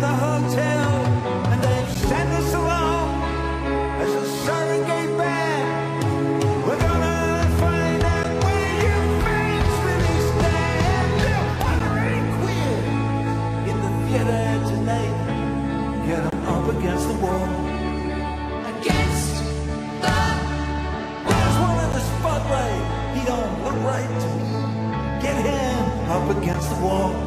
the hotel, and they've us along as. We're gonna find out where you stand. Queer in the theater tonight. Get up against the wall. Against the There's one in the spotlight. He don't look right. Get him up against the wall.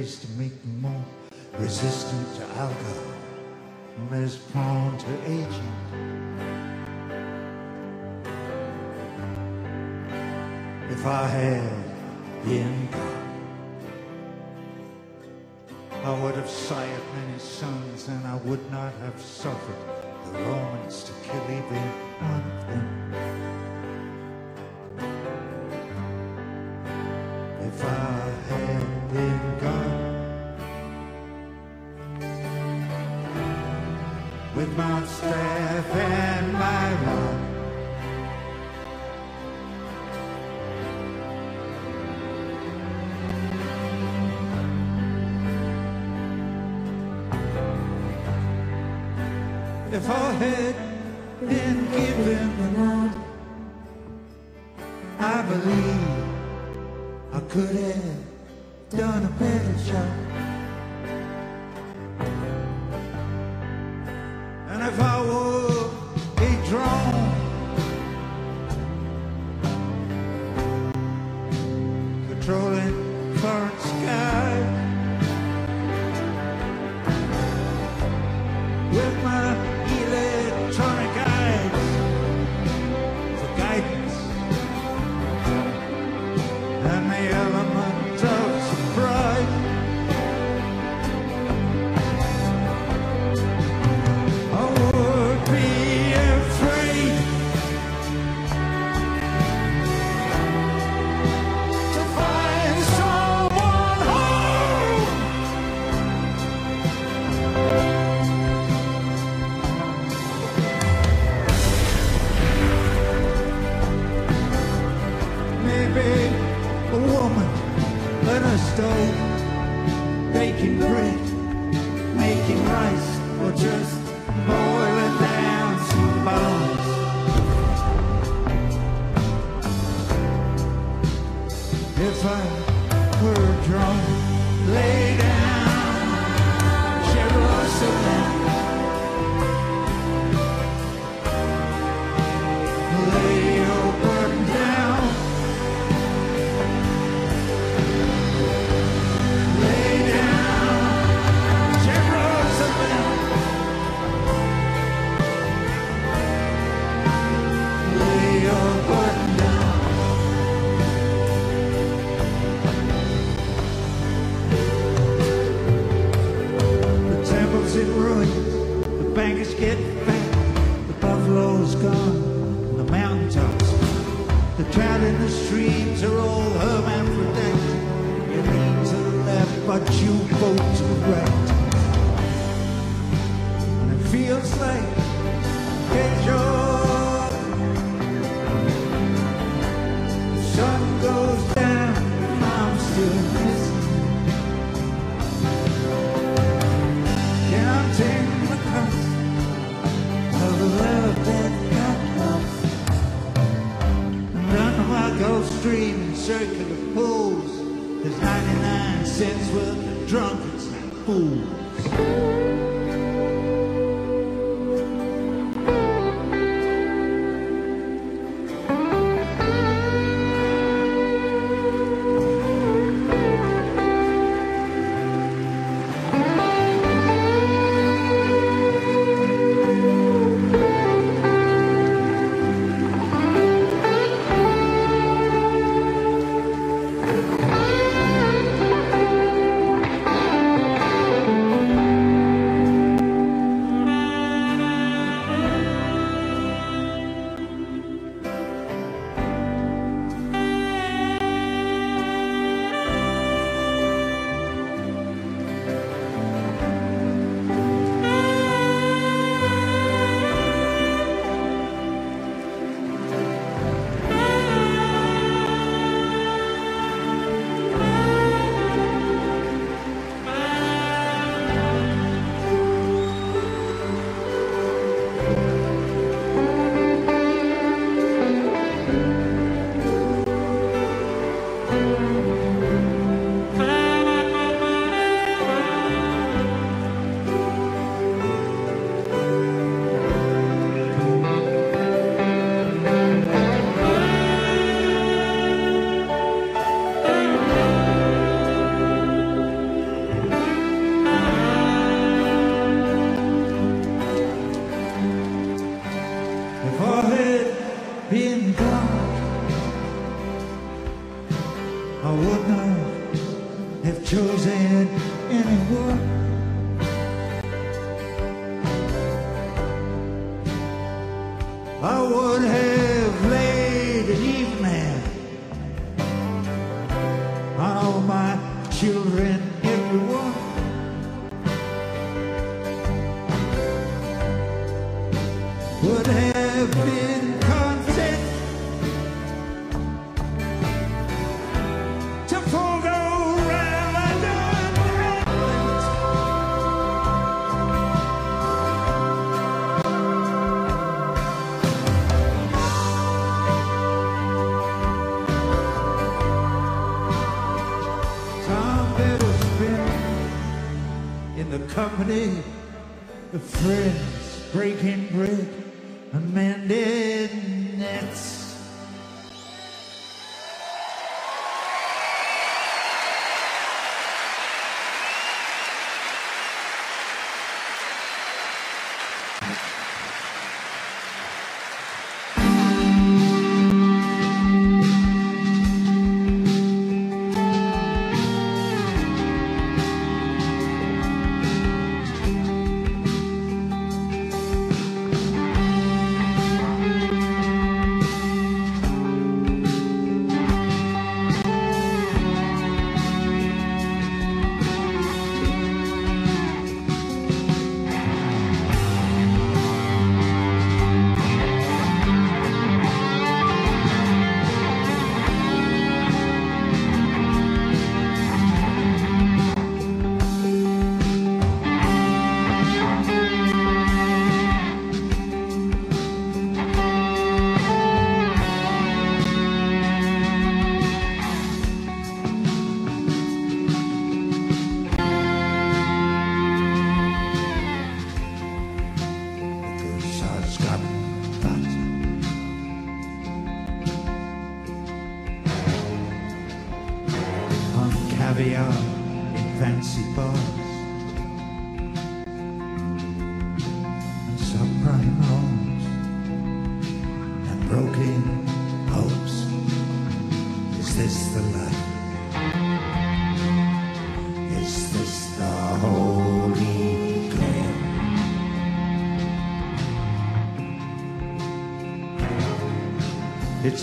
ways to make me more resistant to alcohol, less prone to aging. If I had the income, I would have sired many sons, and I would not have suffered the Romans to kill even one of them. If I the forehead and give him the nod. I believe I could have done a better job.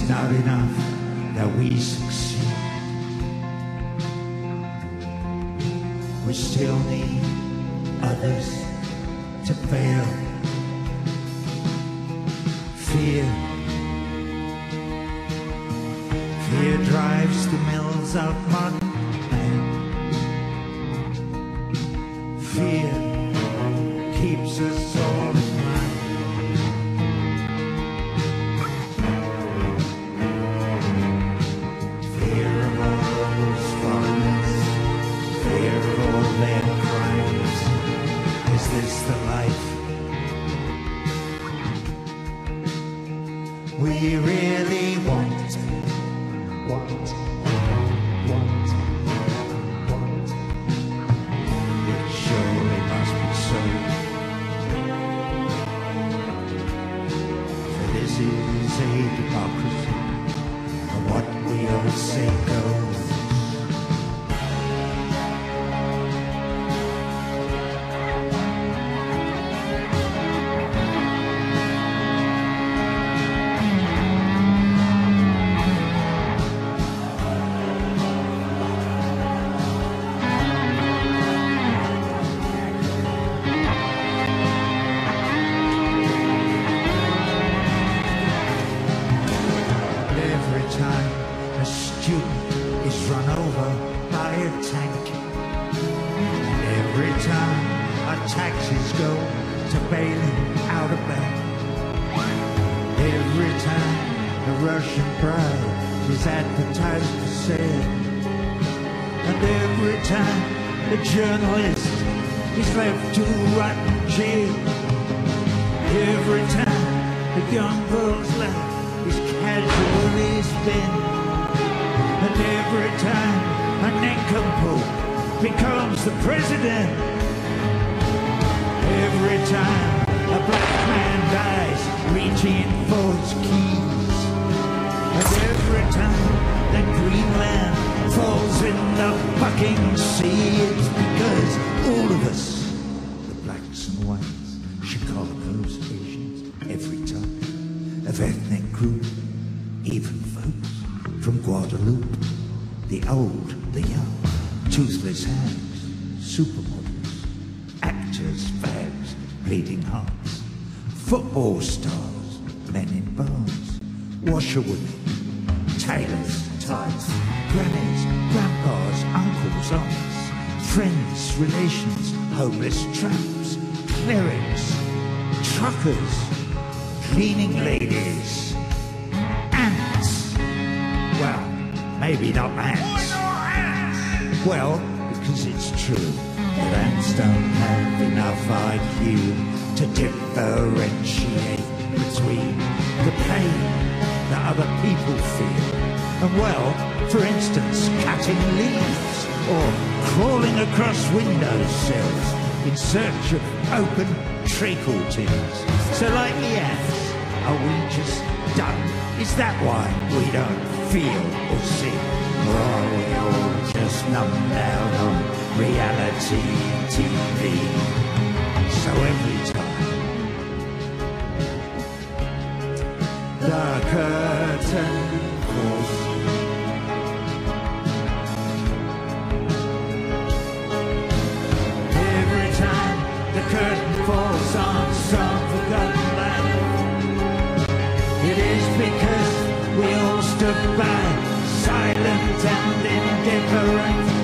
Not enough that we. Russian pride is advertised for sale, and every time the journalist is left to rot in jail, every time the young girl's life is casually spent. And every time a nincompoop becomes the president, every time a black man dies reaching for his and every time that Greenland falls in the fucking sea, it's because all of us, the blacks and whites, Chicago's, Asians, every type of ethnic group, even folks from Guadeloupe, the old, the young, toothless hands, supermodels, actors, fags, bleeding hearts, football stars, men in bars, washerwomen, relations, homeless tramps, clerics, truckers, cleaning ladies, ants. Well, maybe not ants. Well, because it's true that ants don't have enough IQ to differentiate between the pain that other people feel. And well, for instance, cutting leaves or crawling across windowsills in search of open treacle tins. So like the ants, are we just dumb? Is that why we don't feel or see? Or are we all just numbed out on reality TV? So every time the curtain silent and indifferent.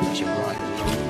Teach you right.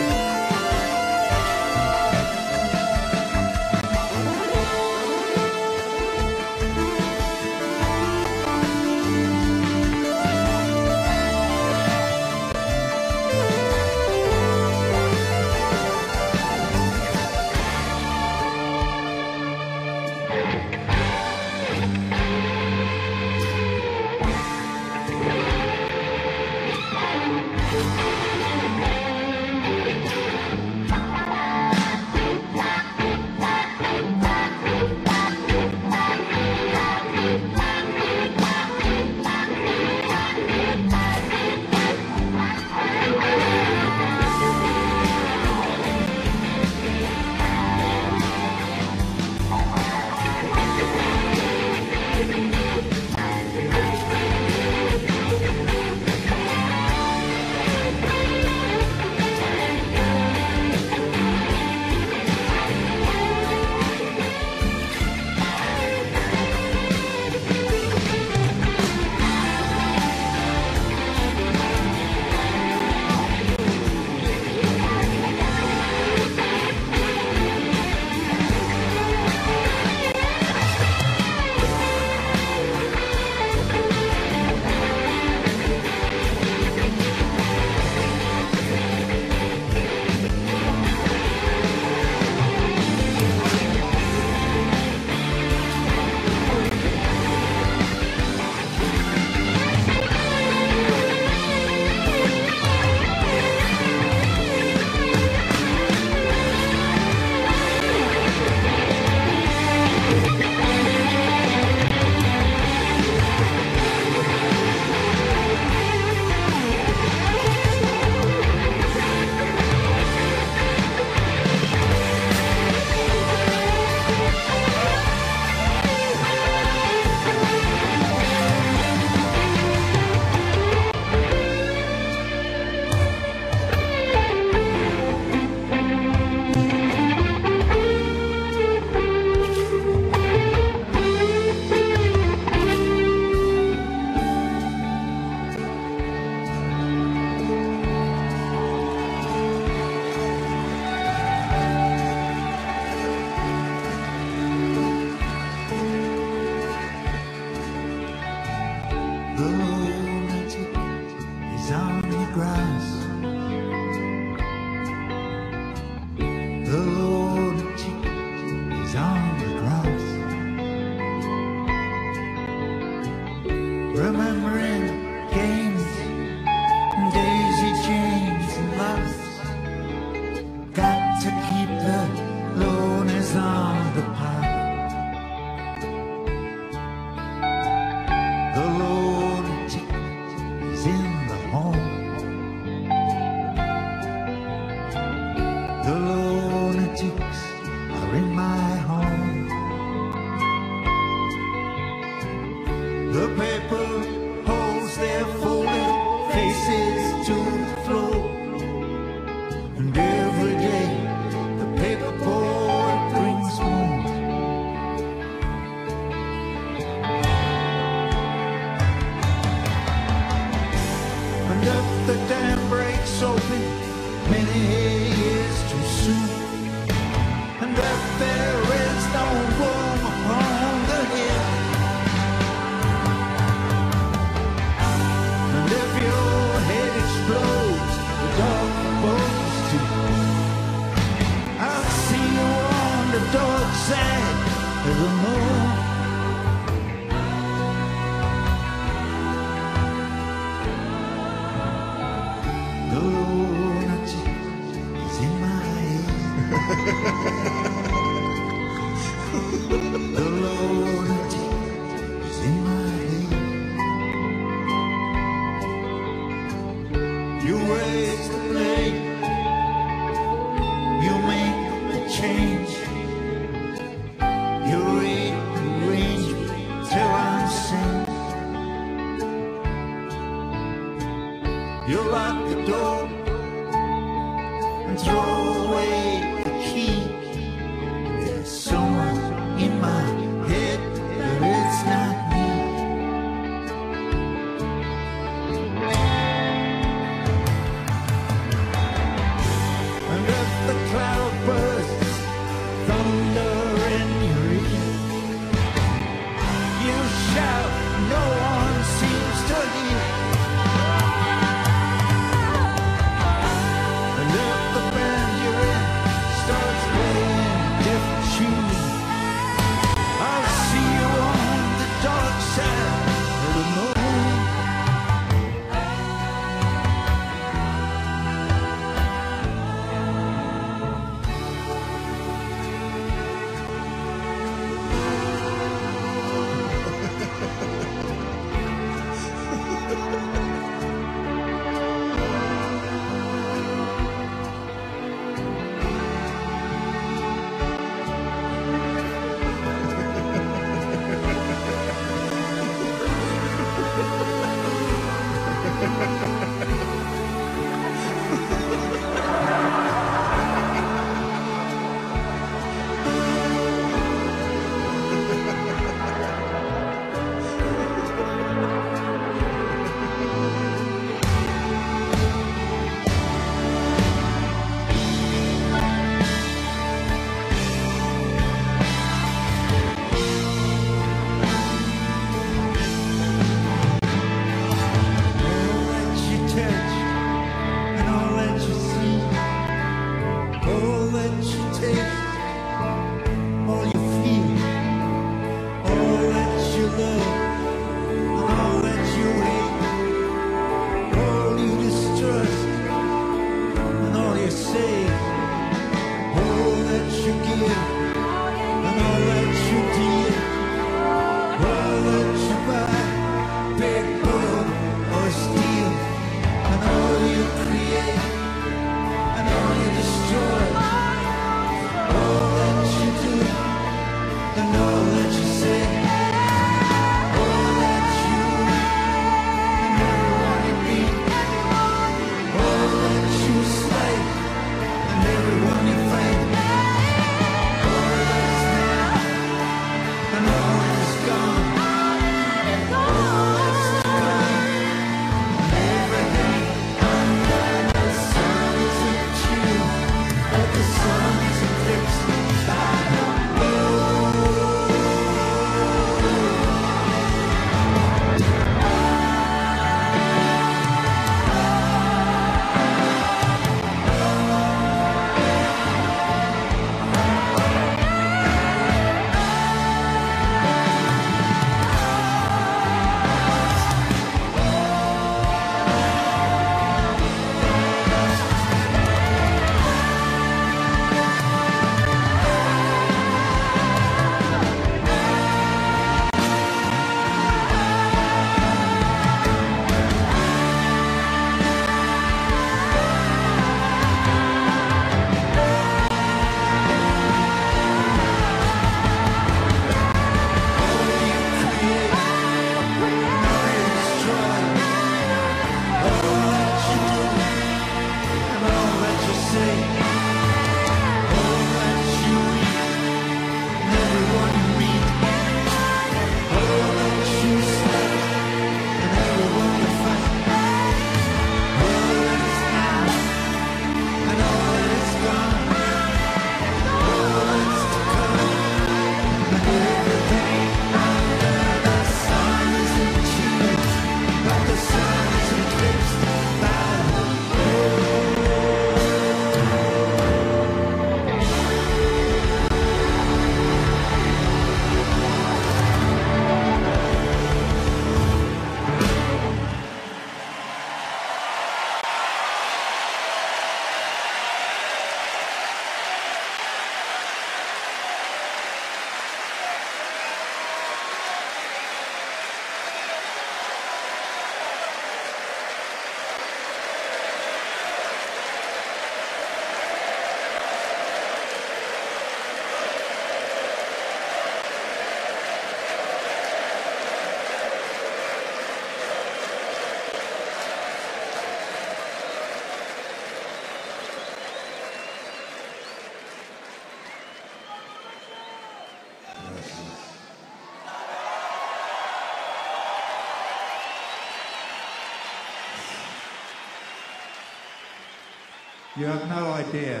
You have no idea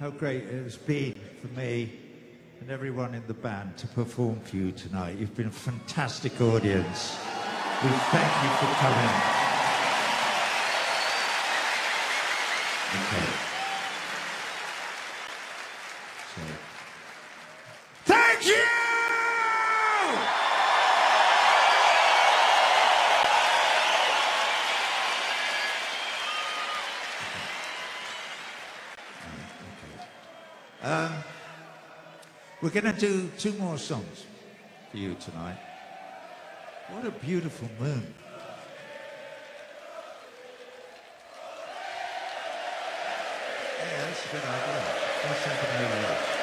how great it has been for me and everyone in the band to perform for you tonight. You've been a fantastic audience. We thank you for coming. Okay. So. Thank you! Um, we're going to do two more songs for you tonight. What a beautiful moon. Yeah, that's a good idea.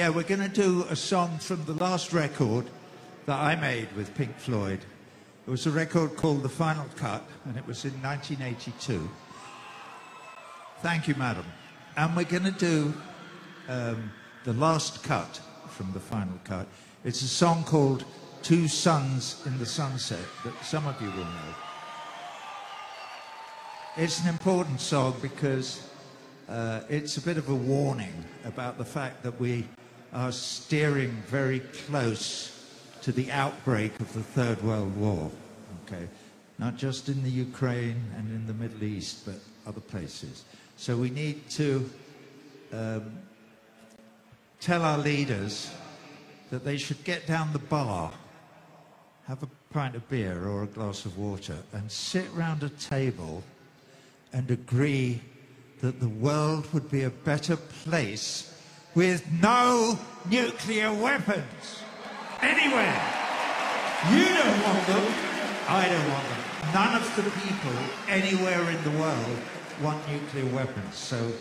Yeah, we're going to do a song from the last record that I made with Pink Floyd. It was a record called The Final Cut, and it was in 1982. Thank you, madam. And we're going to do um, the last cut from the final cut. It's a song called Two Suns in the Sunset that some of you will know. It's an important song because uh, it's a bit of a warning about the fact that we are steering very close to the outbreak of the Third World War. Okay, not just in the Ukraine and in the Middle East, but other places. So we need to um, tell our leaders that they should get down the bar, have a pint of beer or a glass of water, and sit round a table and agree that the world would be a better place with no nuclear weapons anywhere. You don't want them. I don't want them. None of the people anywhere in the world want nuclear weapons. So,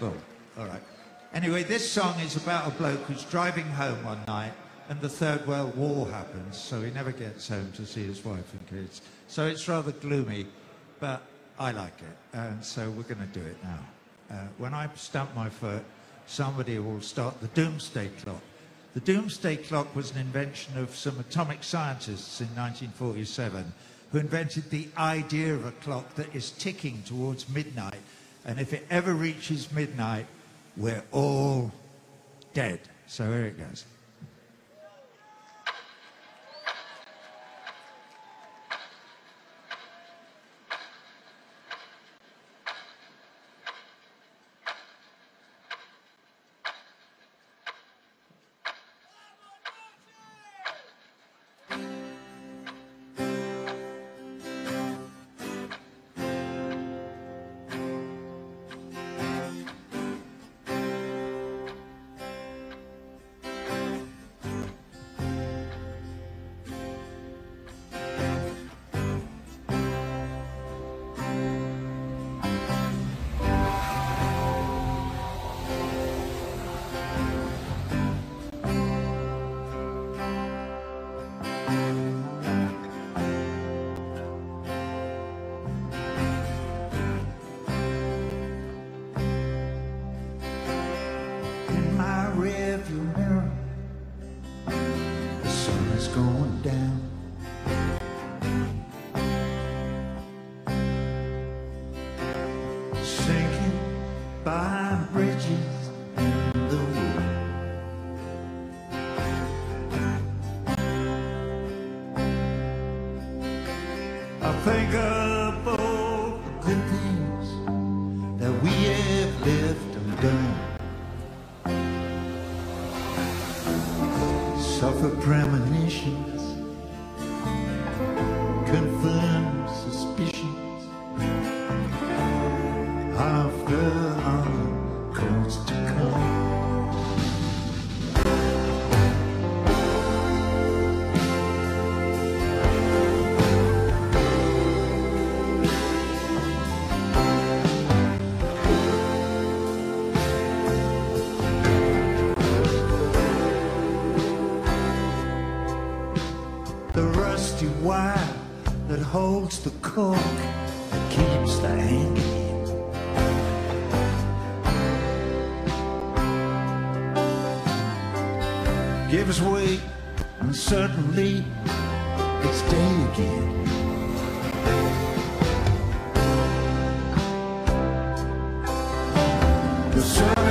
well, all right. Anyway, this song is about a bloke who's driving home one night and the Third World War happens, so he never gets home to see his wife and kids. So it's rather gloomy, but I like it, and so we're going to do it now. Uh, when I stamp my foot, somebody will start the doomsday clock. The doomsday clock was an invention of some atomic scientists in 1947 who invented the idea of a clock that is ticking towards midnight, and if it ever reaches midnight, we're all dead. So here it goes. holds the cork and keeps the handle. Gives way, and suddenly it's day again. The sun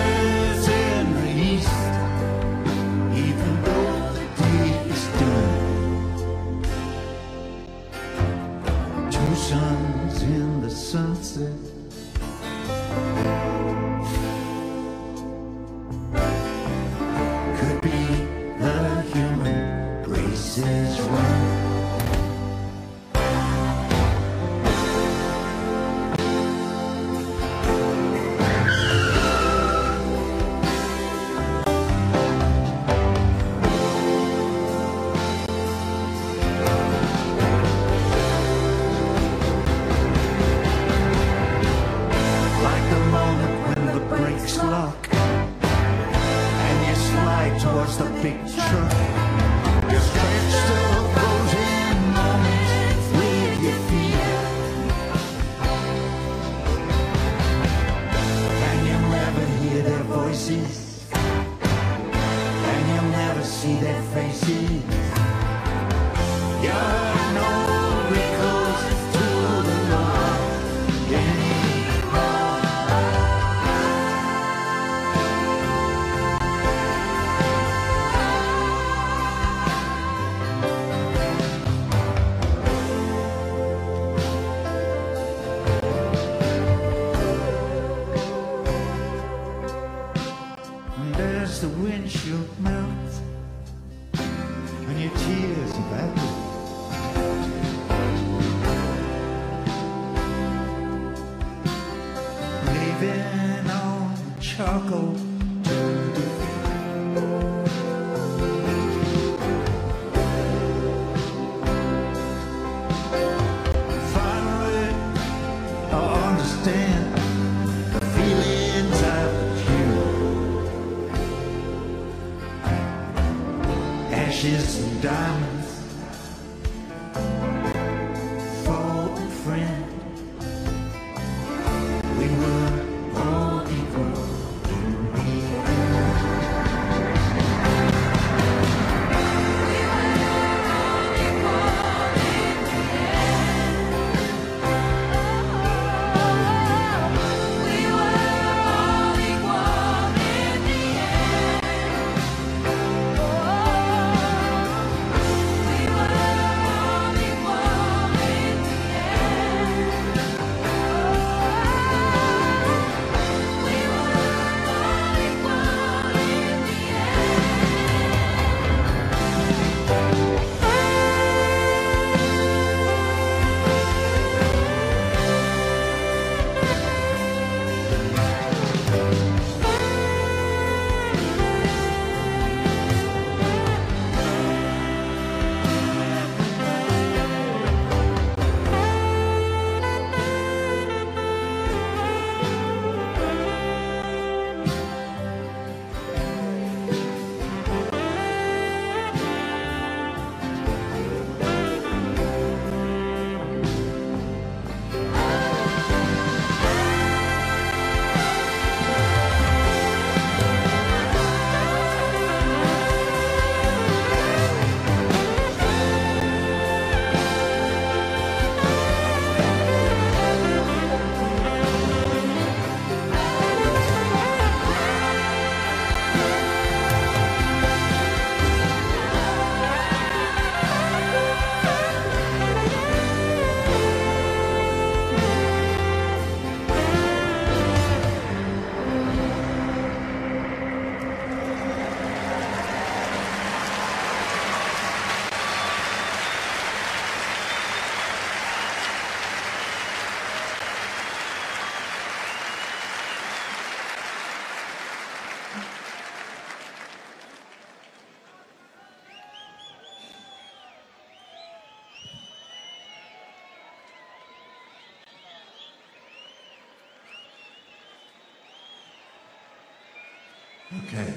Okay.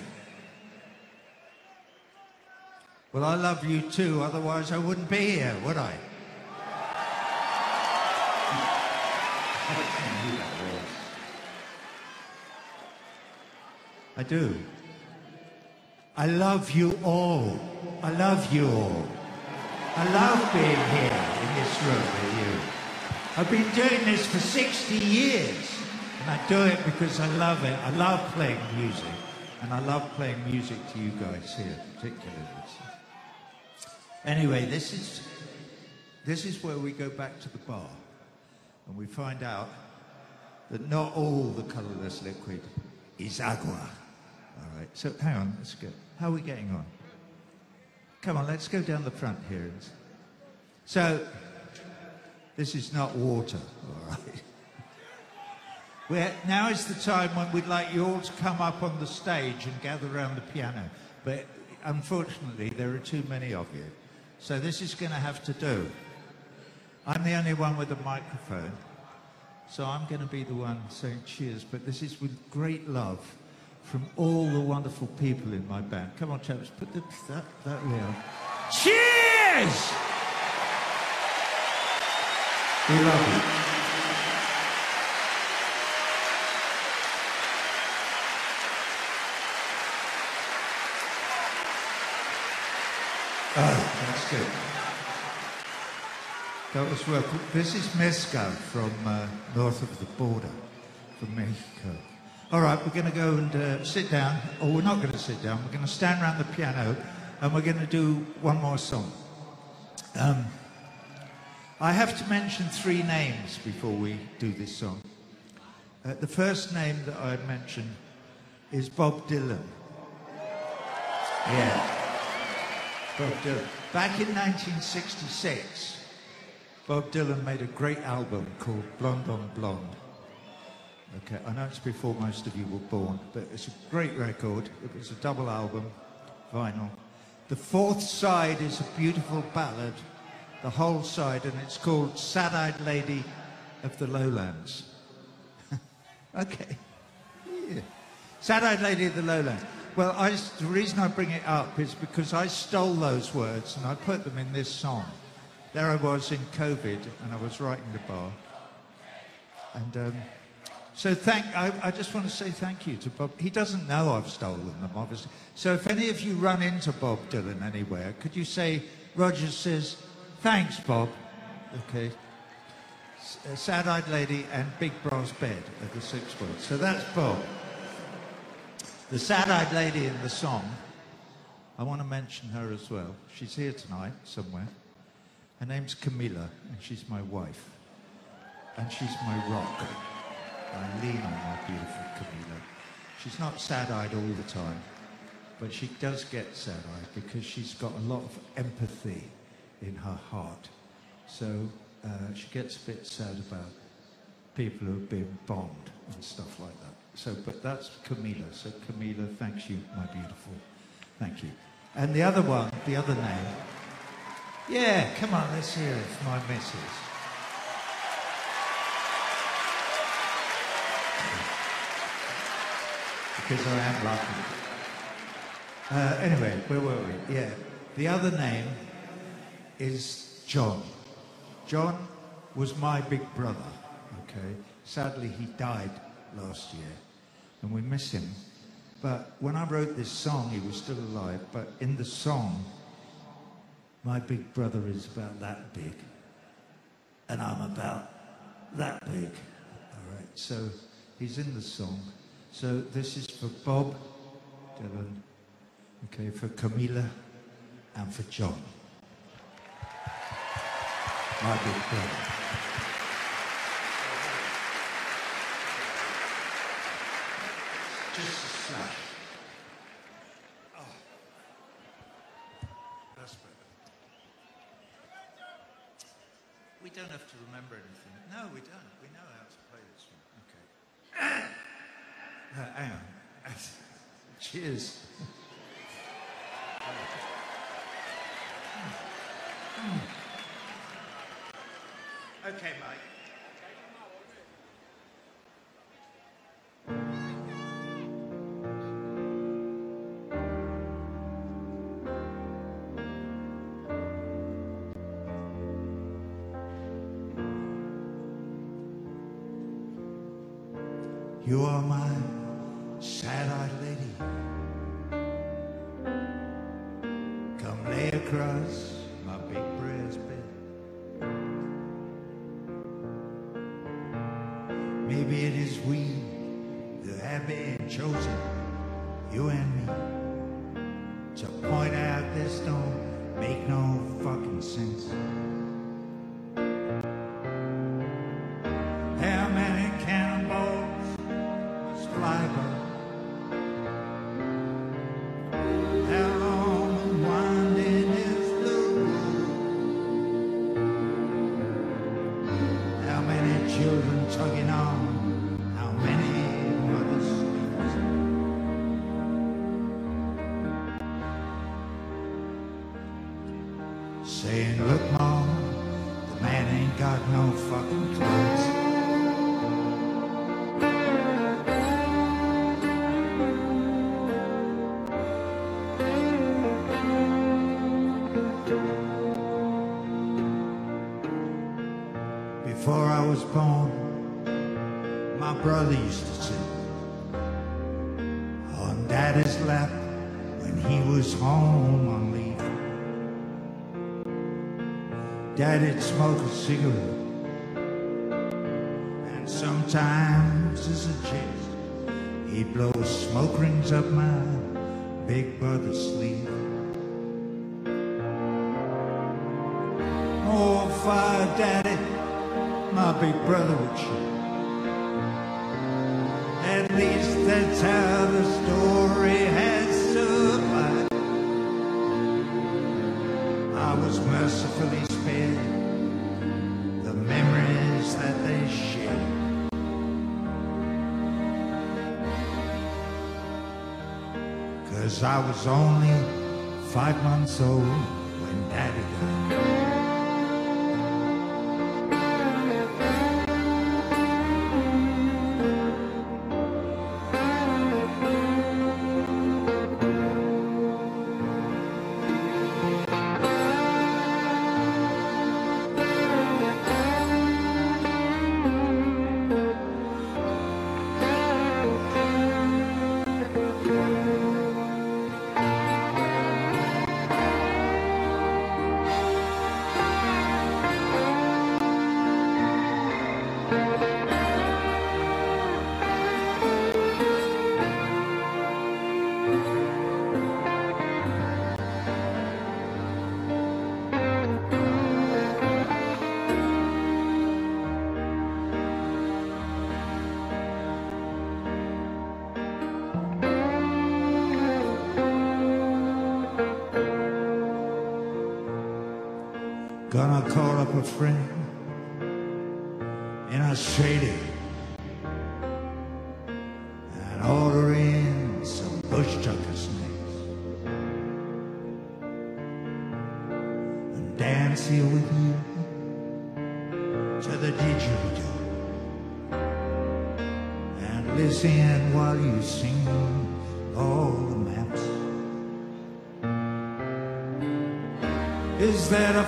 Well, I love you too, otherwise I wouldn't be here, would I? I do. I love you all. I love you all. I love being here in this room with you. I've been doing this for 60 years. And I do it because I love it. I love playing music. And I love playing music to you guys here, particularly. Anyway, this is, this is where we go back to the bar. And we find out that not all the colorless liquid is agua. All right, so hang on, let's go. How are we getting on? Come on, let's go down the front here. So, this is not water, all right? We're, now is the time when we'd like you all to come up on the stage and gather around the piano. But unfortunately, there are too many of you. So this is going to have to do. I'm the only one with a microphone. So I'm going to be the one saying cheers. But this is with great love from all the wonderful people in my band. Come on, chaps, put the, that, that on. Cheers! We love you. Oh, that's good. That was well. This is mezcal from uh, north of the border, from Mexico. All right, we're going to go and uh, sit down, or we're not going to sit down. We're going to stand around the piano, and we're going to do one more song. Um, I have to mention three names before we do this song. Uh, the first name that I mention is Bob Dylan. Yeah. Bob Dylan. Back in 1966, Bob Dylan made a great album called Blonde on Blonde. Okay, I know it's before most of you were born, but it's a great record. It was a double album, vinyl. The fourth side is a beautiful ballad, the whole side, and it's called Sad Eyed Lady of the Lowlands. okay. Yeah. Sad Eyed Lady of the Lowlands. Well, I, the reason I bring it up is because I stole those words and I put them in this song. There I was in COVID and I was writing the bar. And um, so thank, I, I just want to say thank you to Bob. He doesn't know I've stolen them, obviously. So if any of you run into Bob Dylan anywhere, could you say, Roger says, thanks, Bob. Okay. S- uh, Sad-eyed lady and big brass bed are the six words. So that's Bob. The sad-eyed lady in the song, I want to mention her as well. She's here tonight somewhere. Her name's Camilla, and she's my wife. And she's my rock. I lean on my beautiful Camilla. She's not sad-eyed all the time, but she does get sad-eyed because she's got a lot of empathy in her heart. So uh, she gets a bit sad about people who have been bombed and stuff like that. So, but that's Camila. So Camila, thanks you, my beautiful. Thank you. And the other one, the other name. Yeah, come on, let's hear it. My missus. Because I am lucky. Uh, anyway, where were we? Yeah. The other name is John. John was my big brother, okay? Sadly, he died last year, and we miss him. But when I wrote this song, he was still alive, but in the song, my big brother is about that big, and I'm about that big. All right, so he's in the song. So this is for Bob Dylan, okay, for Camila, and for John. My big brother. Just a slash. Oh. That's better. We don't have to remember anything. No, we don't. We know how to play this one. Okay. Uh, hang on. Cheers. Hmm. Hmm. Hmm. Okay, Mike. You are my Daddy'd smoke a cigarette, and sometimes as a jest, he'd blow smoke rings up my big brother's sleeve. Oh, fire daddy, my big brother would shoot. At least that's how the story has survived. I was mercifully that they. Cause I was only five months old when daddy died.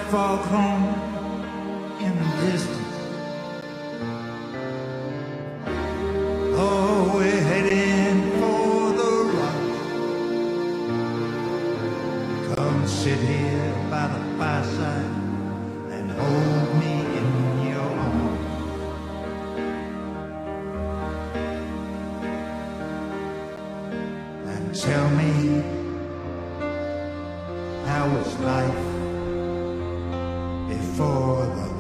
Is that foghorn in the distance? Oh, we're heading for the rock. Come sit here by the fireside and hold me in your arms. And tell me how was life before the